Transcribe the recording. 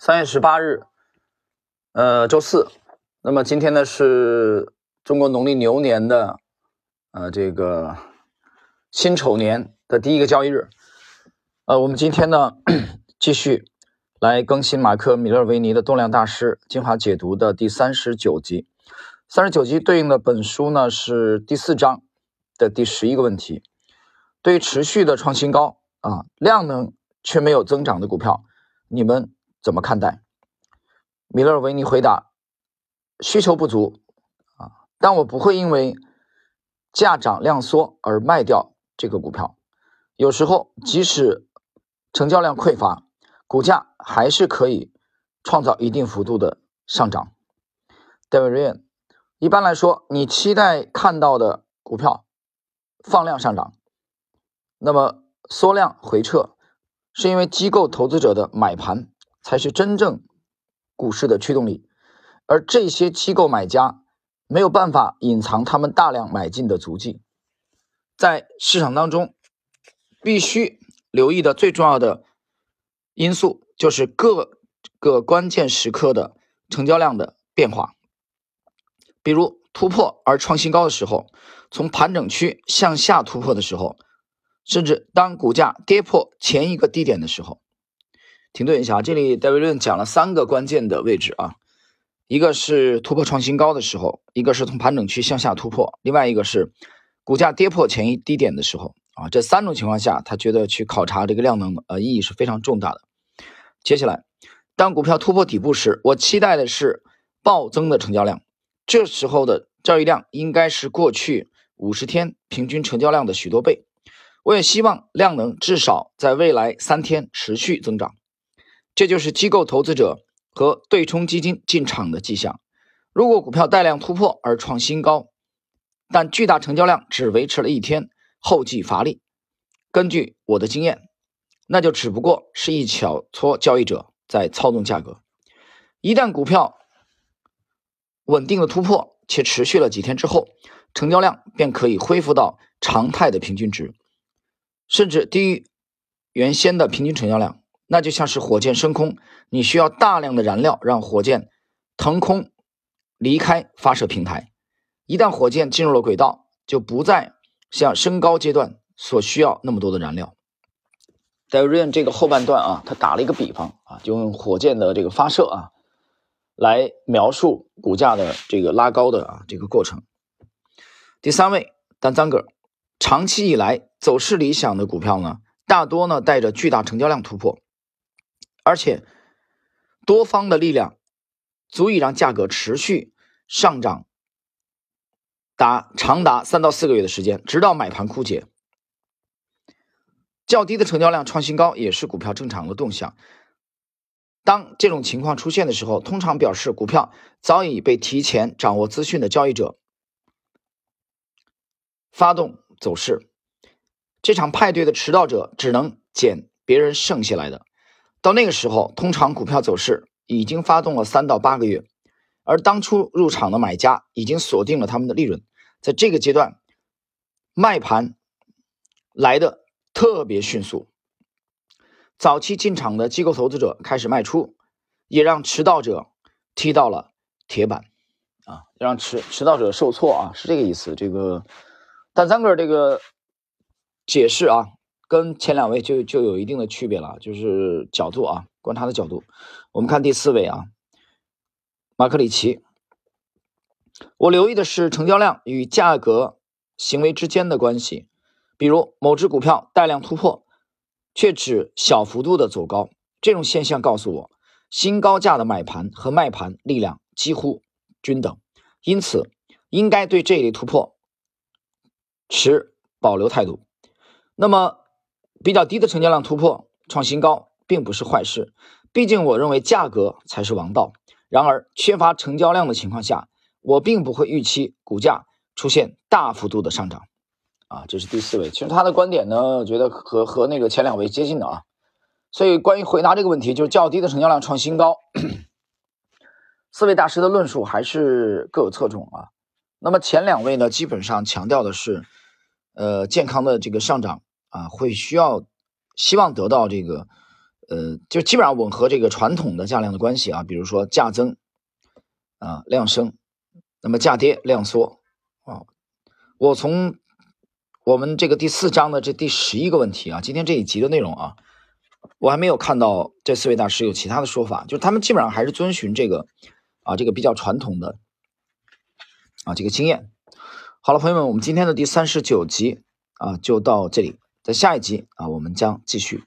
三月十八日，呃，周四。那么今天呢是中国农历牛年的呃这个辛丑年的第一个交易日。呃，我们今天呢继续来更新马克·米勒维尼的动量大师精华解读的第三十九集。三十九集对应的本书呢是第四章的第十一个问题：对于持续的创新高啊量能却没有增长的股票，你们？怎么看待？米勒维尼回答：需求不足啊，但我不会因为价涨量缩而卖掉这个股票。有时候，即使成交量匮乏，股价还是可以创造一定幅度的上涨。David Ryan，一般来说，你期待看到的股票放量上涨，那么缩量回撤，是因为机构投资者的买盘。才是真正股市的驱动力，而这些机构买家没有办法隐藏他们大量买进的足迹。在市场当中，必须留意的最重要的因素就是各个关键时刻的成交量的变化。比如突破而创新高的时候，从盘整区向下突破的时候，甚至当股价跌破前一个低点的时候。停顿一下，这里戴维论讲了三个关键的位置啊，一个是突破创新高的时候，一个是从盘整区向下突破，另外一个是股价跌破前一低点的时候啊。这三种情况下，他觉得去考察这个量能呃意义是非常重大的。接下来，当股票突破底部时，我期待的是暴增的成交量，这时候的交易量应该是过去五十天平均成交量的许多倍。我也希望量能至少在未来三天持续增长。这就是机构投资者和对冲基金进场的迹象。如果股票带量突破而创新高，但巨大成交量只维持了一天，后继乏力，根据我的经验，那就只不过是一小撮交易者在操纵价格。一旦股票稳定的突破且持续了几天之后，成交量便可以恢复到常态的平均值，甚至低于原先的平均成交量。那就像是火箭升空，你需要大量的燃料让火箭腾空离开发射平台。一旦火箭进入了轨道，就不再像升高阶段所需要那么多的燃料。戴瑞恩这个后半段啊，他打了一个比方啊，就用火箭的这个发射啊，来描述股价的这个拉高的啊这个过程。第三位，丹赞格，长期以来走势理想的股票呢，大多呢带着巨大成交量突破。而且，多方的力量足以让价格持续上涨，达长达三到四个月的时间，直到买盘枯竭。较低的成交量创新高也是股票正常的动向。当这种情况出现的时候，通常表示股票早已被提前掌握资讯的交易者发动走势。这场派对的迟到者只能捡别人剩下来的。到那个时候，通常股票走势已经发动了三到八个月，而当初入场的买家已经锁定了他们的利润。在这个阶段，卖盘来的特别迅速，早期进场的机构投资者开始卖出，也让迟到者踢到了铁板，啊，让迟迟到者受挫啊，是这个意思。这个但三个这个解释啊。跟前两位就就有一定的区别了，就是角度啊，观察的角度。我们看第四位啊，马克里奇。我留意的是成交量与价格行为之间的关系，比如某只股票带量突破，却只小幅度的走高，这种现象告诉我，新高价的买盘和卖盘力量几乎均等，因此应该对这一类突破持保留态度。那么。比较低的成交量突破创新高，并不是坏事。毕竟，我认为价格才是王道。然而，缺乏成交量的情况下，我并不会预期股价出现大幅度的上涨。啊，这是第四位。其实他的观点呢，我觉得和和那个前两位接近的啊。所以，关于回答这个问题，就是较低的成交量创新高，四位大师的论述还是各有侧重啊。那么前两位呢，基本上强调的是，呃，健康的这个上涨。啊，会需要希望得到这个呃，就基本上吻合这个传统的价量的关系啊，比如说价增啊量升，那么价跌量缩啊。我从我们这个第四章的这第十一个问题啊，今天这一集的内容啊，我还没有看到这四位大师有其他的说法，就是他们基本上还是遵循这个啊这个比较传统的啊这个经验。好了，朋友们，我们今天的第三十九集啊就到这里，在下一集啊我们将继续。